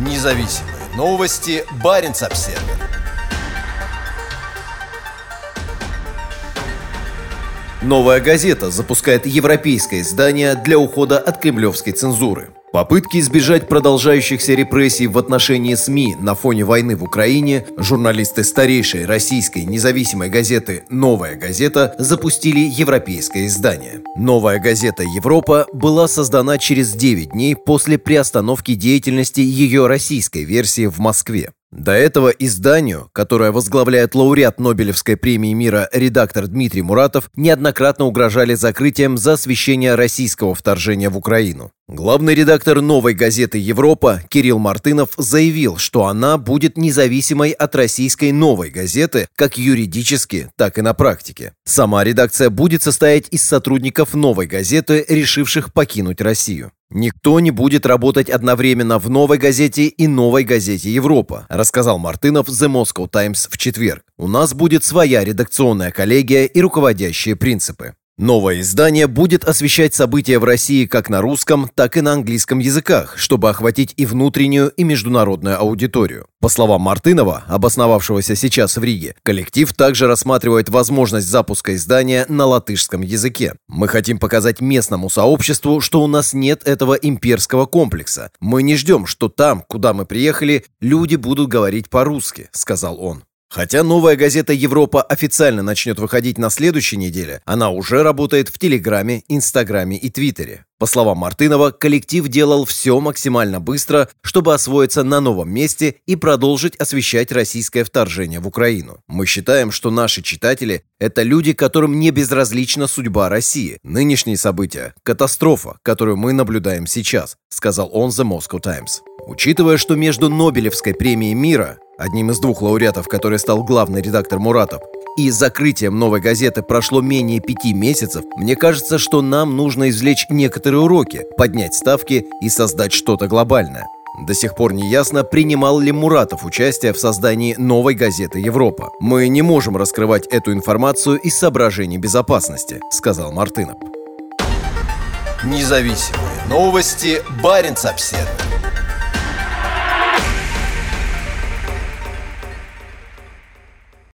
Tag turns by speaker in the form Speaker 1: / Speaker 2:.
Speaker 1: Независимые новости. Барин обсерва Новая газета запускает европейское издание для ухода от кремлевской цензуры. Попытки избежать продолжающихся репрессий в отношении СМИ на фоне войны в Украине журналисты старейшей российской независимой газеты «Новая газета» запустили европейское издание. «Новая газета Европа» была создана через 9 дней после приостановки деятельности ее российской версии в Москве. До этого изданию, которое возглавляет лауреат Нобелевской премии мира редактор Дмитрий Муратов, неоднократно угрожали закрытием за освещение российского вторжения в Украину. Главный редактор новой газеты «Европа» Кирилл Мартынов заявил, что она будет независимой от российской новой газеты как юридически, так и на практике. Сама редакция будет состоять из сотрудников новой газеты, решивших покинуть Россию. «Никто не будет работать одновременно в «Новой газете» и «Новой газете Европа», рассказал Мартынов The Moscow Times в четверг. «У нас будет своя редакционная коллегия и руководящие принципы. Новое издание будет освещать события в России как на русском, так и на английском языках, чтобы охватить и внутреннюю, и международную аудиторию. По словам Мартынова, обосновавшегося сейчас в Риге, коллектив также рассматривает возможность запуска издания на латышском языке. «Мы хотим показать местному сообществу, что у нас нет этого имперского комплекса. Мы не ждем, что там, куда мы приехали, люди будут говорить по-русски», — сказал он. Хотя новая газета «Европа» официально начнет выходить на следующей неделе, она уже работает в Телеграме, Инстаграме и Твиттере. По словам Мартынова, коллектив делал все максимально быстро, чтобы освоиться на новом месте и продолжить освещать российское вторжение в Украину. Мы считаем, что наши читатели – это люди, которым не безразлична судьба России. Нынешние события – катастрофа, которую мы наблюдаем сейчас, сказал он The Moscow Times. Учитывая, что между Нобелевской премией мира одним из двух лауреатов, который стал главный редактор Муратов, и закрытием новой газеты прошло менее пяти месяцев, мне кажется, что нам нужно извлечь некоторые уроки, поднять ставки и создать что-то глобальное. До сих пор не ясно, принимал ли Муратов участие в создании новой газеты «Европа». «Мы не можем раскрывать эту информацию из соображений безопасности», — сказал Мартынов. Независимые новости. Барин обседный.